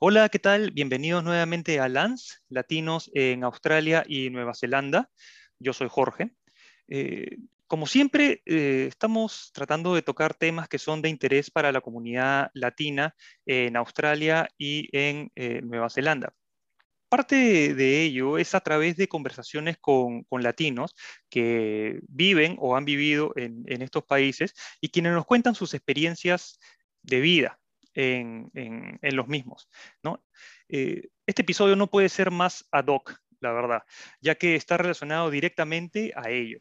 Hola, ¿qué tal? Bienvenidos nuevamente a LANS, Latinos en Australia y Nueva Zelanda. Yo soy Jorge. Eh, como siempre, eh, estamos tratando de tocar temas que son de interés para la comunidad latina en Australia y en eh, Nueva Zelanda. Parte de ello es a través de conversaciones con, latinos que viven o han vivido en, en estos países y quienes nos cuentan sus experiencias de vida en, los mismos. ¿no? Eh, este episodio no puede ser más ad hoc, la verdad, ya que está relacionado directamente a ello.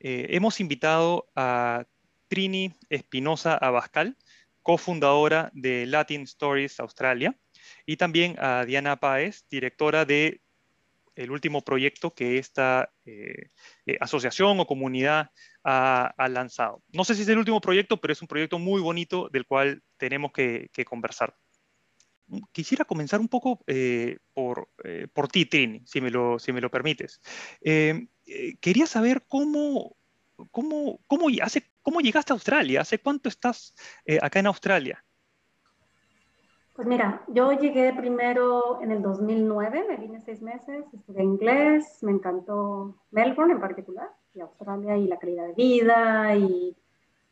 Eh, hemos invitado a Trini Espinosa Abascal, cofundadora de Latin Stories Australia, y también a Diana Páez, directora de el último proyecto que esta eh, asociación o comunidad ha, lanzado. No sé si es el último proyecto, pero es un proyecto muy bonito del cual tenemos que, conversar. Quisiera comenzar un poco eh, por, por, ti, Trini, si me lo, si me lo permites. quería saber cómo, cómo, cómo, hace, cómo llegaste a Australia, hace cuánto estás acá en Australia. Pues mira, yo llegué primero en el 2009, me vine seis meses, estudié inglés, me encantó Melbourne en particular, y Australia y la calidad de vida y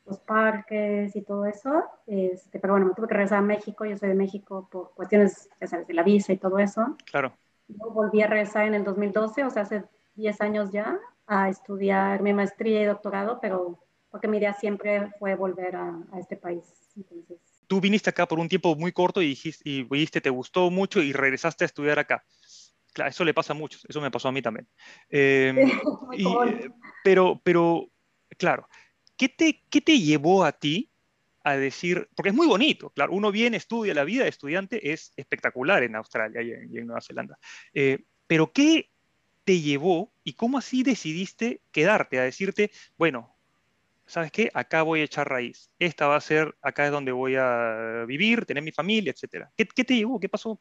los parques y todo eso. Este, pero bueno, me tuve que regresar a México, yo soy de México por cuestiones, ya sabes, de la visa y todo eso. Claro. Yo volví a regresar en el 2012, o sea, hace 10 años ya, a estudiar mi maestría y doctorado, pero porque mi idea siempre fue volver a, a este país. Entonces, tú viniste acá por un tiempo muy corto y dijiste, y viste, te gustó mucho y regresaste a estudiar acá. Claro, eso le pasa a muchos, eso me pasó a mí también. Em, eh, pero, pero, claro, ¿qué te, ¿qué te llevó a ti a decir, porque es muy bonito, claro, uno viene, estudia, la vida de estudiante es espectacular en Australia y en, Nueva Zelanda, eh, pero ¿qué te llevó y cómo así decidiste quedarte a decirte, bueno, ¿sabes qué? Acá voy a echar raíz. Esta va a ser, acá es donde voy a vivir, tener mi familia, etc. ¿Qué, te llevó? ¿Qué pasó?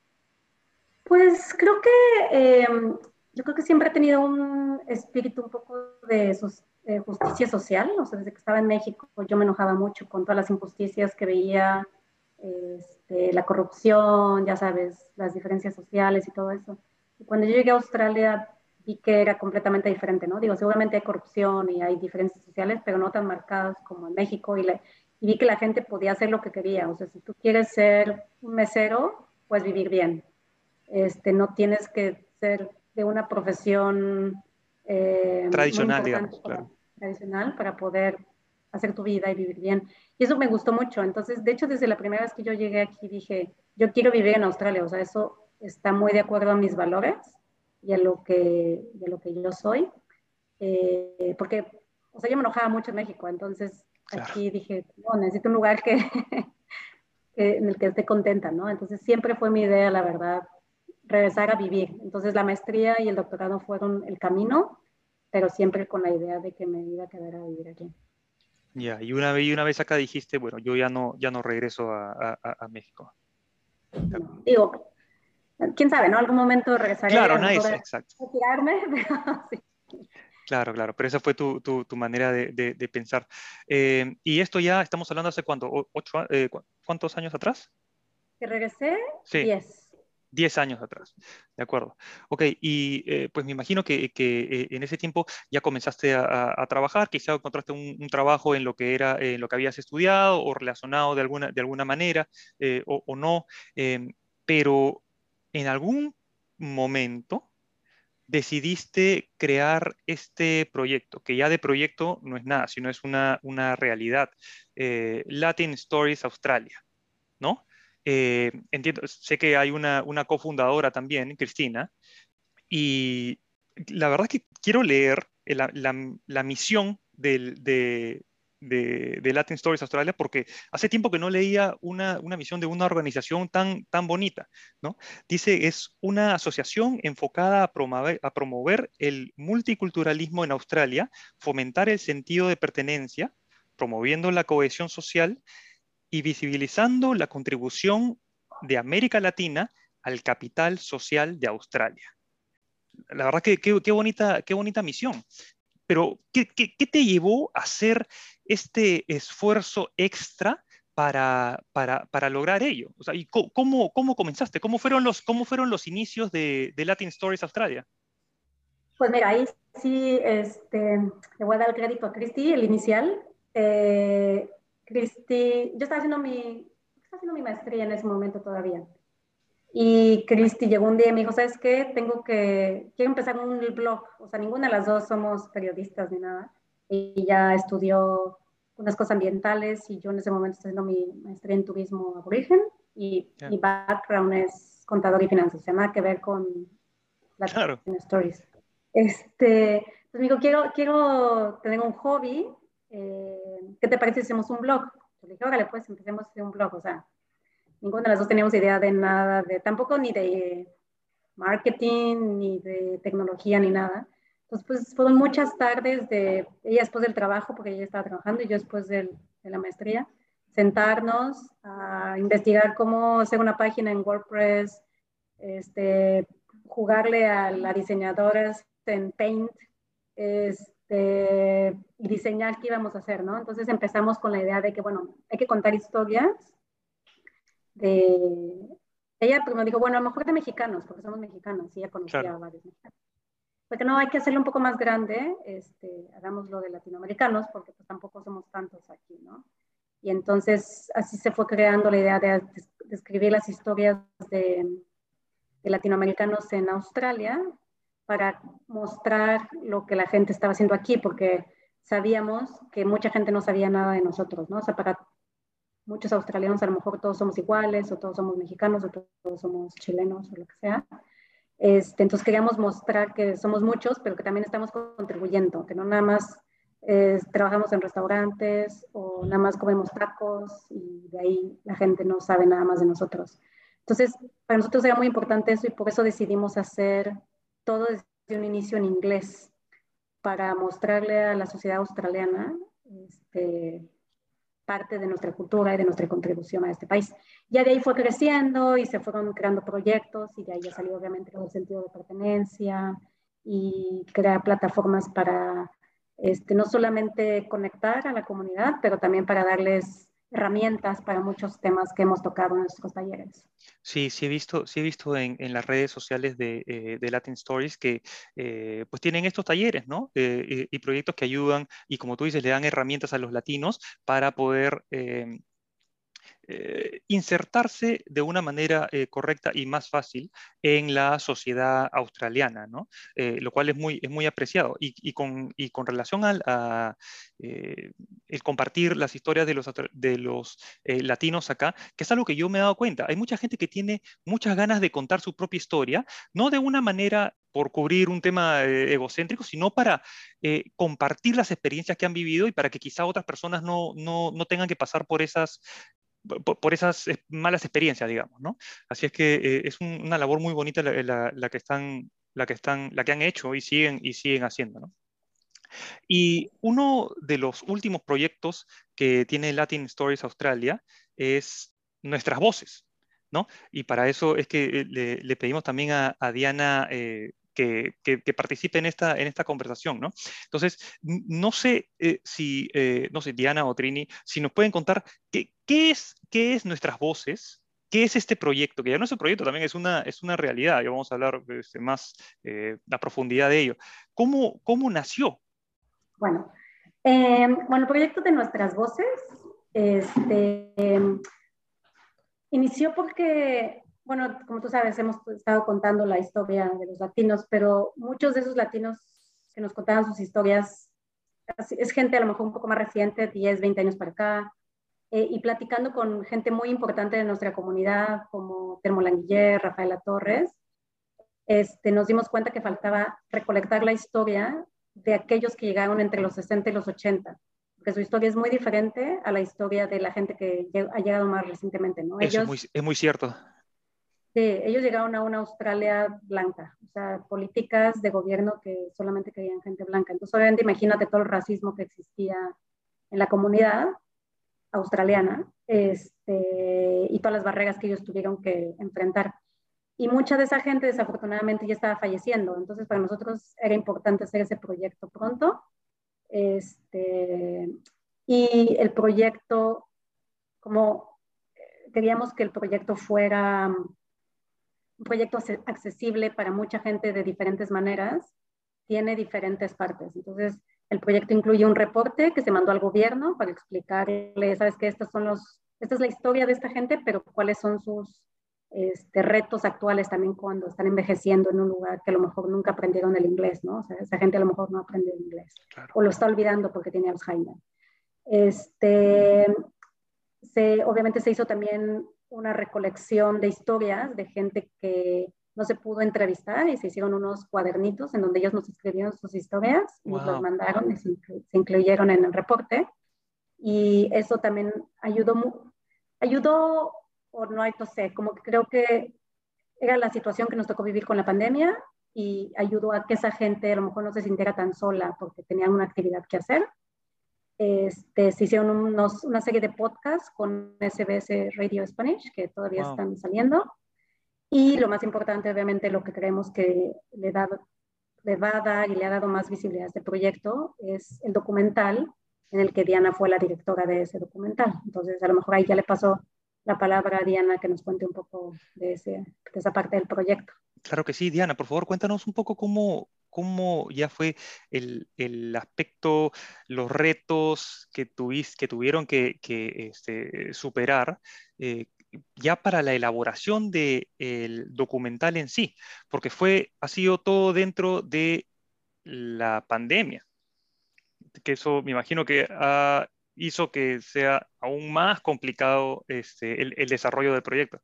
Pues creo que em, yo creo que siempre he tenido un espíritu un poco de eh, justicia social. O sea, desde que estaba en México yo me enojaba mucho con todas las injusticias que veía, este, la corrupción, ya sabes, las diferencias sociales y todo eso. Cuando yo llegué a Australia y que era completamente diferente, ¿no? Digo, seguramente hay corrupción y hay diferencias sociales, pero no tan marcadas como en México y, le, y vi que la gente podía hacer lo que quería. O sea, si tú quieres ser un mesero, puedes vivir bien. Este, no tienes que ser de una profesión eh, tradicional, digamos, para, tradicional para poder hacer tu vida y vivir bien. Y eso me gustó mucho. Entonces, de hecho, desde la primera vez que yo llegué aquí dije, yo quiero vivir en Australia. O sea, eso está muy de acuerdo a mis valores y a lo que, de lo que yo soy. Eh, porque, o sea, yo me enojaba mucho en México, entonces aquí dije, no, necesito un lugar que, en el que esté contenta, ¿no? Entonces siempre fue mi idea, la verdad, regresar a vivir. Entonces la maestría y el doctorado fueron el camino, pero siempre con la idea de que me iba a quedar a vivir aquí. Ya, y una vez, y una vez acá dijiste, bueno, yo ya no, ya no regreso a, a, México. digo, quién sabe, ¿no? Algún momento regresaré claro, a exacto. retirarme, Claro, claro, pero esa fue tu, tu, tu manera de, de, pensar. Eh, y esto ya estamos hablando hace cuánto, ocho, eh, ¿cuántos años atrás? Que regresé, sí. diez. Diez años atrás, de acuerdo. Ok, y eh, pues me imagino que, que en ese tiempo ya comenzaste a, trabajar, quizá encontraste un, trabajo en lo que era, en lo que habías estudiado o relacionado de alguna, de alguna manera o, no, pero en algún momento decidiste crear este proyecto, que ya de proyecto no es nada, sino es una, realidad, eh, Latin Stories Australia, ¿no? Eh, entiendo, sé que hay una, cofundadora también, Cristina, y la verdad es que quiero leer la, misión de, de, Latin Stories Australia porque hace tiempo que no leía una, una misión de una organización tan, tan bonita. ¿no? Dice, es una asociación enfocada a promover, a promover el multiculturalismo en Australia, fomentar el sentido de pertenencia, promoviendo la cohesión social y visibilizando la contribución de América Latina al capital social de Australia. La verdad que qué, bonita, qué bonita misión. Pero, ¿qué, qué, qué te llevó a hacer este esfuerzo extra para, para, para, lograr ello? O sea, ¿y cómo, cómo comenzaste? ¿Cómo fueron los, cómo fueron los inicios de, de Latin Stories Australia? Pues mira, ahí sí este, le voy a dar el crédito a Cristi, el inicial. Eh, Cristi, yo estaba haciendo mi, estaba haciendo mi maestría en ese momento todavía. Y Cristi llegó un día y me dijo, ¿sabes qué? Tengo que, quiero empezar un blog. O sea, ninguna de las dos somos periodistas ni nada. Y ya estudió unas cosas ambientales y yo en ese momento estoy haciendo mi maestría en turismo aborigen y mi background es contador y finanzas, o sea, nada que ver con las claro. stories. Este, entonces me dijo, quiero, quiero tener un hobby, eh, ¿qué te parece si hacemos un blog? Le dije, órale, pues empecemos a hacer un blog, o sea, ninguna de las dos teníamos idea de nada, de tampoco ni de marketing, ni de tecnología, ni nada. Entonces, pues fueron muchas tardes de ella después del trabajo, porque ella estaba trabajando, y yo después de la maestría, sentarnos a investigar cómo hacer una página en WordPress, este, jugarle a la diseñadora en Paint este, y diseñar qué íbamos a hacer, ¿no? Entonces empezamos con la idea de que, bueno, hay que contar historias de... Ella primero dijo, bueno, a lo mejor de mexicanos, porque somos mexicanos, y ella conocía a varios mexicanos. Porque no, hay que hacerlo un poco más grande, este, hagámoslo de latinoamericanos, porque pues tampoco somos tantos aquí, ¿no? Y entonces así se fue creando la idea de, de escribir las historias de, de latinoamericanos en Australia, para mostrar lo que la gente estaba haciendo aquí, porque sabíamos que mucha gente no sabía nada de nosotros, ¿no? O sea, para muchos australianos a lo mejor todos somos iguales, o todos somos mexicanos, o todos somos chilenos, o lo que sea. Este, entonces queríamos mostrar que somos muchos, pero que también estamos contribuyendo, que no nada más eh, trabajamos en restaurantes o nada más comemos tacos y de ahí la gente no sabe nada más de nosotros. Entonces, para nosotros era muy importante eso y por eso decidimos hacer todo desde un inicio en inglés para mostrarle a la sociedad australiana este, parte de nuestra cultura y de nuestra contribución a este país. Ya de ahí fue creciendo y se fueron creando proyectos y de ahí ya salió obviamente el sentido de pertenencia y crear plataformas para este, no solamente conectar a la comunidad, pero también para darles herramientas para muchos temas que hemos tocado en nuestros talleres. Sí, sí he visto, sí he visto en, en las redes sociales de, eh, de Latin Stories que eh, pues tienen estos talleres, ¿no? Eh, y, y, proyectos que ayudan y como tú dices, le dan herramientas a los latinos para poder eh, insertarse de una manera eh, correcta y más fácil en la sociedad australiana. Eh, lo cual es muy, es muy apreciado. Y, con, y con, relación al a, el compartir las historias de los, de los latinos acá, que es algo que yo me he dado cuenta, hay mucha gente que tiene muchas ganas de contar su propia historia, no de una manera por cubrir un tema egocéntrico, sino para eh, compartir las experiencias que han vivido y para que quizá otras personas no, no, no tengan que pasar por esas por, esas eh, malas experiencias, digamos, ¿no? Así es que eh, es una labor muy bonita la, que están, la, que están, la que han hecho y siguen, y siguen haciendo, ¿no? Y uno de los últimos proyectos que tiene Latin Stories Australia es Nuestras Voces, ¿no? Y para eso es que eh, le, pedimos también a, Diana que, participe en esta, en esta conversación, ¿no? Entonces, no sé eh, si, eh, no sé, Diana o Trini, si nos pueden contar qué, qué, es, qué es Nuestras Voces, ¿Qué es este proyecto? Que ya no es un proyecto, también es una, es una realidad, ya vamos a hablar este, más eh, a profundidad de ello. ¿Cómo, cómo nació? Bueno, bueno, el proyecto de Nuestras Voces este, inició porque bueno, como tú sabes, hemos estado contando la historia de los latinos, pero muchos de esos latinos que nos contaban sus historias es gente a lo mejor un poco más reciente, 10, 20 años para acá, eh, y platicando con gente muy importante de nuestra comunidad, como Termo Languiller, Rafaela Torres, este, nos dimos cuenta que faltaba recolectar la historia de aquellos que llegaron entre los 60 y los 80, porque su historia es muy diferente a la historia de la gente que ha llegado más recientemente. ¿no? Eso es muy cierto. Ellos llegaron a una Australia blanca, o sea, políticas de gobierno que solamente querían gente blanca. Entonces, obviamente, imagínate todo el racismo que existía en la comunidad australiana este, y todas las barreras que ellos tuvieron que enfrentar. Y mucha de esa gente, desafortunadamente, ya estaba falleciendo. Entonces, para nosotros era importante hacer ese proyecto pronto. Este, y el proyecto como eh, queríamos que el proyecto fuera un proyecto accesible para mucha gente de diferentes maneras, tiene diferentes partes. Entonces, el proyecto incluye un reporte que se mandó al gobierno para explicarle, sabes que estos son los, esta es la historia de esta gente, pero cuáles son sus este, retos actuales también cuando están envejeciendo en un lugar que a lo mejor nunca aprendieron el inglés, ¿no? O sea, esa gente a lo mejor no aprendió el inglés o lo está olvidando porque tiene Alzheimer. Este, se, obviamente se hizo también una recolección de historias de gente que no se pudo entrevistar y se hicieron unos cuadernitos en donde ellos nos escribieron sus historias y nos los mandaron y se, incluyeron en el reporte. Y eso también ayudó, ayudó o no, no sé, como que creo que era la situación que nos tocó vivir con la pandemia y ayudó a que esa gente a lo mejor no se sintiera tan sola porque tenían una actividad que hacer este, se hicieron unos, una serie de podcasts con SBS Radio Spanish, que todavía están saliendo. Y lo más importante, obviamente, lo que creemos que le, da, le va a dar y le ha dado más visibilidad a este proyecto es el documental en el que Diana fue la directora de ese documental. Entonces, a lo mejor ahí ya le pasó la palabra a Diana que nos cuente un poco de, ese, de esa parte del proyecto. Claro que sí, Diana, por favor, cuéntanos un poco cómo, cómo ya fue el, aspecto, los retos que, que tuvieron que, este, superar eh, ya para la elaboración del documental en sí, porque fue, ha sido todo dentro de la pandemia, que eso me imagino que hizo que sea aún más complicado este, el desarrollo del proyecto.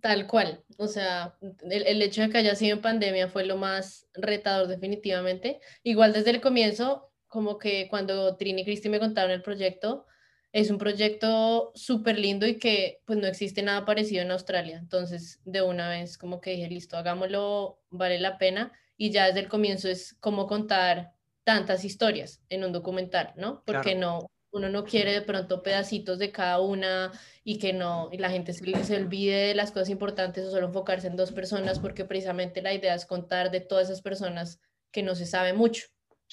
Tal cual, o sea, el, hecho de que haya sido en pandemia fue lo más retador definitivamente. Igual desde el comienzo, como que cuando Trini y Cristi me contaron el proyecto, es un proyecto súper lindo y que pues no existe nada parecido en Australia. Entonces, de una vez como que dije, listo, hagámoslo, vale la pena. Y ya desde el comienzo es como contar tantas historias en un documental, ¿no? Porque no, uno no quiere de pronto pedacitos de cada una y que no, y la gente se, se, olvide de las cosas importantes o solo enfocarse en dos personas, porque precisamente la idea es contar de todas esas personas que no se sabe mucho,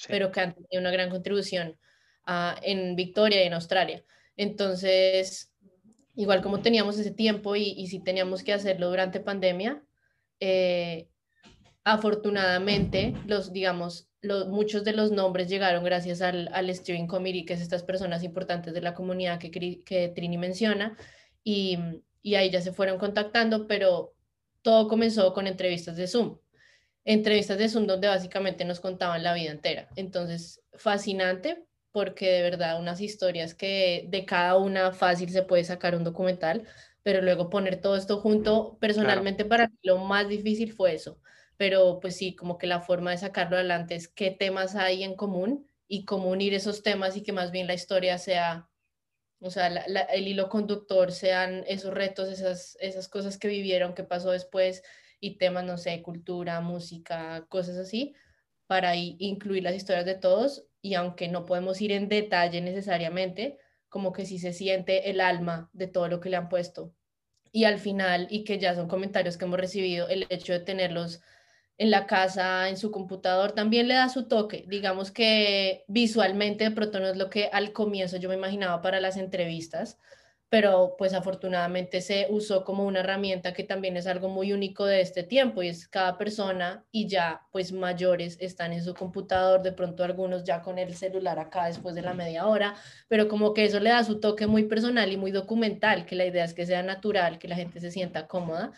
pero que han tenido una gran contribución uh, en Victoria y en Australia. Entonces, igual como teníamos ese tiempo y, y si teníamos que hacerlo durante pandemia, eh, afortunadamente, los, digamos, muchos de los nombres llegaron gracias al, al, Steering Committee, que es estas personas importantes de la comunidad que, que Trini menciona, y, y ahí ya se fueron contactando, pero todo comenzó con entrevistas de Zoom. Entrevistas de Zoom donde básicamente nos contaban la vida entera. Entonces, fascinante porque de verdad unas historias que de cada una fácil se puede sacar un documental, pero luego poner todo esto junto, personalmente para mí lo más difícil fue eso, pero pues sí, como que la forma de sacarlo adelante es qué temas hay en común y cómo unir esos temas y que más bien la historia sea, o sea, el hilo conductor sean esos retos, esas, esas cosas que vivieron, que pasó después y temas, no sé, cultura, música, cosas así, para incluir las historias de todos y aunque no podemos ir en detalle necesariamente, como que sí se siente el alma de todo lo que le han puesto. Y al final, y que ya son comentarios que hemos recibido, el hecho de tenerlos en la casa, en su computador, también le da su toque. Digamos que visualmente de pronto no es lo que al comienzo yo me imaginaba para las entrevistas, pero pues afortunadamente se usó como una herramienta que también es algo muy único de este tiempo y es cada persona y ya pues mayores están en su computador, de pronto algunos ya con el celular acá después de la media hora, pero como que eso le da su toque muy personal y muy documental, que la idea es que sea natural, que la gente se sienta cómoda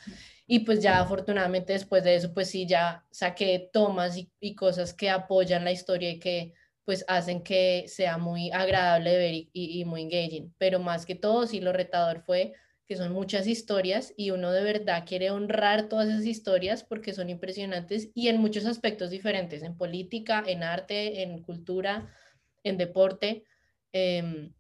y pues ya afortunadamente después de eso, pues sí, ya saqué tomas y, cosas que apoyan la historia y que pues hacen que sea muy agradable de ver y, muy engaging. Pero más que todo, sí, lo retador fue que son muchas historias y uno de verdad quiere honrar todas esas historias porque son impresionantes y en muchos aspectos diferentes, en política, en arte, en cultura, en deporte. Em,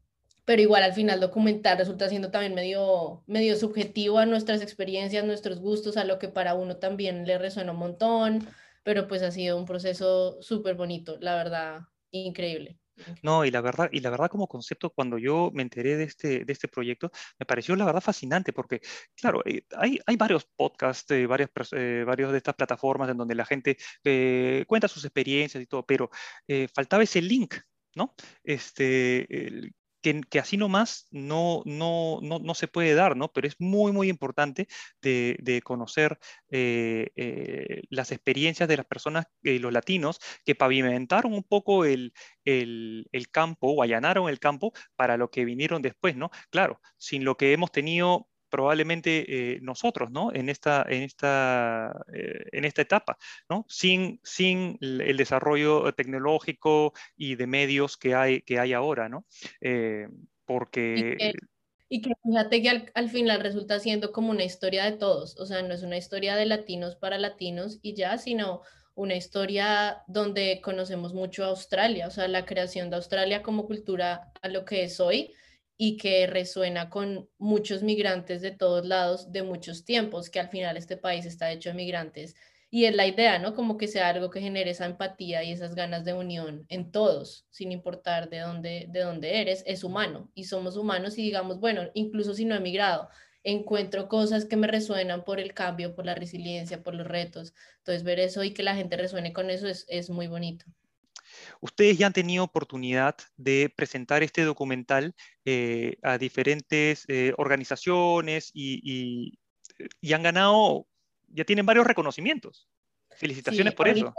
pero igual al final documentar resulta siendo también medio, medio subjetivo a nuestras experiencias, nuestros gustos, a lo que para uno también le resuena un montón, pero pues ha sido un proceso súper bonito, la verdad, increíble. No, y la verdad, y la verdad como concepto, cuando yo me enteré de este, de este proyecto, me pareció la verdad fascinante, porque, claro, eh, hay, hay varios podcasts, de varias, eh, varios de estas plataformas en donde la gente eh, cuenta sus experiencias y todo, pero faltaba ese link, ¿no? Este, el, que, así nomás no, no, no, no, se puede dar, ¿no? Pero es muy, muy importante de, conocer eh, eh, las experiencias de las personas, eh, los latinos, que pavimentaron un poco el, el, el, campo o allanaron el campo para lo que vinieron después, ¿no? Claro, sin lo que hemos tenido probablemente eh, nosotros, ¿no? En esta, en esta, eh, en esta etapa, ¿no? Sin, sin el desarrollo tecnológico y de medios que hay, que hay ahora, ¿no? Eh, porque... Y que, fíjate que al, al, final resulta siendo como una historia de todos, o sea, no es una historia de latinos para latinos y ya, sino una historia donde conocemos mucho a Australia, o sea, la creación de Australia como cultura a lo que es hoy y que resuena con muchos migrantes de todos lados de muchos tiempos, que al final este país está hecho de migrantes. Y es la idea, ¿no? Como que sea algo que genere esa empatía y esas ganas de unión en todos, sin importar de dónde, de dónde eres, es humano y somos humanos y digamos, bueno, incluso si no he migrado, encuentro cosas que me resuenan por el cambio, por la resiliencia, por los retos. Entonces ver eso y que la gente resuene con eso es, es muy bonito. Ustedes ya han tenido oportunidad de presentar este documental eh, a diferentes eh, organizaciones y, han ganado, ya tienen varios reconocimientos. Felicitaciones por eso.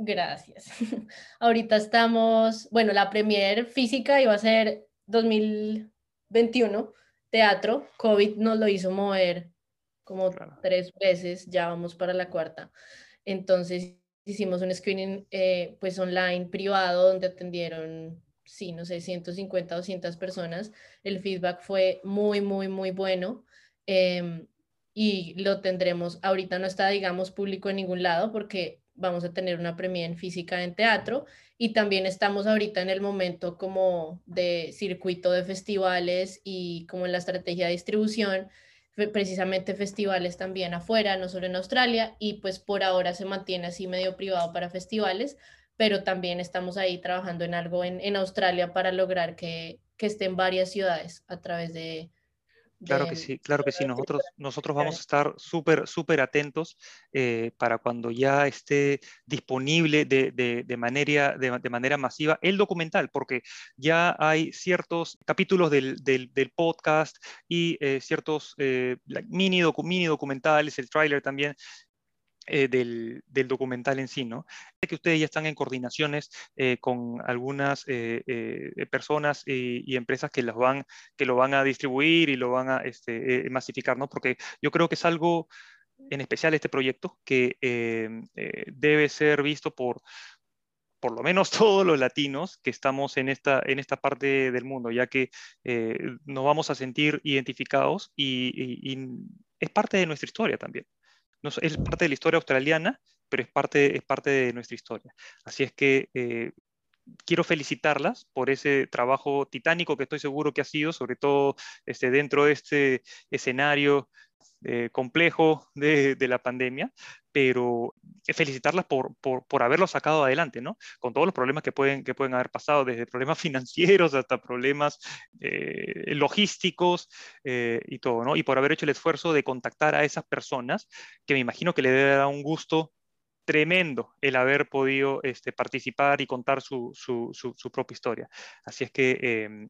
gracias. ahorita estamos, bueno, la premier física iba a ser 2021, teatro, COVID nos lo hizo mover como tres veces, ya vamos para la cuarta. Entonces hicimos un screening eh, pues online privado donde atendieron, sí, no sé, 150, 200 personas. El feedback fue muy, muy, muy bueno. Em, y lo tendremos, ahorita no está, digamos, público en ningún lado porque vamos a tener una premia en física en teatro y también estamos ahorita en el momento como de circuito de festivales y como en la estrategia de distribución precisamente festivales también afuera, no solo en Australia, y pues por ahora se mantiene así medio privado para festivales, pero también estamos ahí trabajando en algo en, en Australia para lograr que, que esté en varias ciudades a través de, Claro que sí, claro que sí. Nosotros, nosotros vamos a estar súper, súper atentos eh, para cuando ya esté disponible de, de, manera, de, manera masiva el documental, porque ya hay ciertos capítulos del, del, podcast y eh, ciertos eh, mini, mini documentales, el tráiler también, eh, del, documental en sí, ¿no? Que ustedes ya están en coordinaciones eh, con algunas eh, personas y, empresas que, las van, que lo van a distribuir y lo van a este, masificar, ¿no? Porque yo creo que es algo, en especial este proyecto, que debe ser visto por por lo menos todos los latinos que estamos en esta, en esta parte del mundo, ya que nos vamos a sentir identificados y es parte de nuestra historia también es parte de la historia australiana, pero es parte, es parte de nuestra historia. Así es que eh, quiero felicitarlas por ese trabajo titánico que estoy seguro que ha sido, sobre todo este, dentro de este escenario eh, complejo de, la pandemia, pero felicitarlas por, por, haberlo sacado adelante, ¿no? Con todos los problemas que pueden, que pueden haber pasado, desde problemas financieros hasta problemas eh, logísticos eh, y todo, ¿no? Y por haber hecho el esfuerzo de contactar a esas personas, que me imagino que le debe dar un gusto tremendo el haber podido este, participar y contar su, su, su, propia historia. Así es que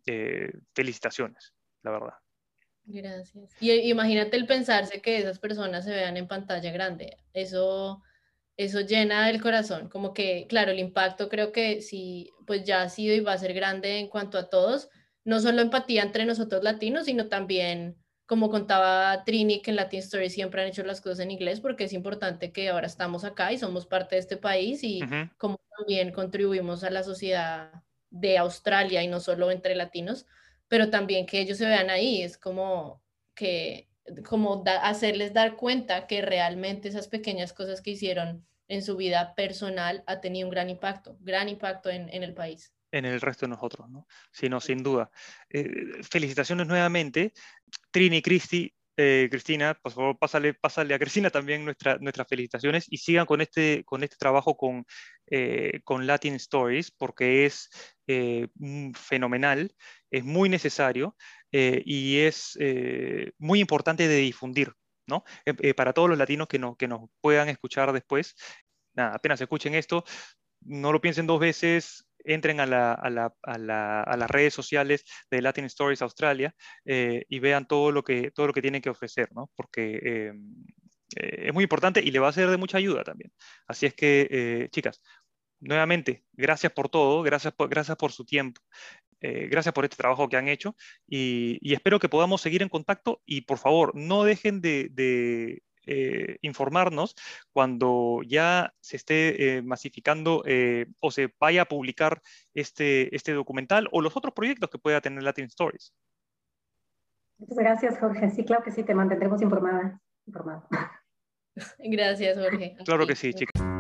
felicitaciones, la verdad. Gracias. Y imagínate el pensarse que esas personas se vean en pantalla grande. Eso, eso llena el corazón. Como que, claro, el impacto creo que sí, pues ya ha sido y va a ser grande en cuanto a todos. No solo empatía entre nosotros latinos, sino también, como contaba Trini, que en Latin Story siempre han hecho las cosas en inglés, porque es importante que ahora estamos acá y somos parte de este país y como también contribuimos a la sociedad de Australia y no solo entre latinos pero también que ellos se vean ahí, es como que como hacerles dar cuenta que realmente esas pequeñas cosas que hicieron en su vida personal ha tenido un gran impacto, gran impacto en, en el país. En el resto de nosotros, ¿no? Sí, no, sin duda. Eh, felicitaciones nuevamente. Trini y Cristi, eh, Cristina, por favor, pásale, pásale a Cristina también nuestra, nuestras felicitaciones y sigan con este, con este trabajo con, eh, con Latin Stories, porque es eh, fenomenal, es muy necesario y es muy importante de difundir. ¿no? para todos los latinos que, no, que nos puedan escuchar después, nada, apenas escuchen esto, no lo piensen dos veces, entren a, las redes sociales de Latin Stories Australia eh, y vean todo lo que, todo que tienen que ofrecer, ¿no? Porque eh, eh, es muy importante y le va a ser de mucha ayuda también. Así es que, chicas, nuevamente, gracias por todo, gracias por su tiempo. gracias por este trabajo que han hecho y, espero que podamos seguir en contacto y por favor no dejen de, eh, informarnos cuando ya se esté eh, masificando eh, o se vaya a publicar este, este documental o los otros proyectos que pueda tener Latin Stories. Muchas gracias, Jorge. Sí, claro que sí, te mantendremos informada. Gracias, Jorge. Claro que sí, chicas.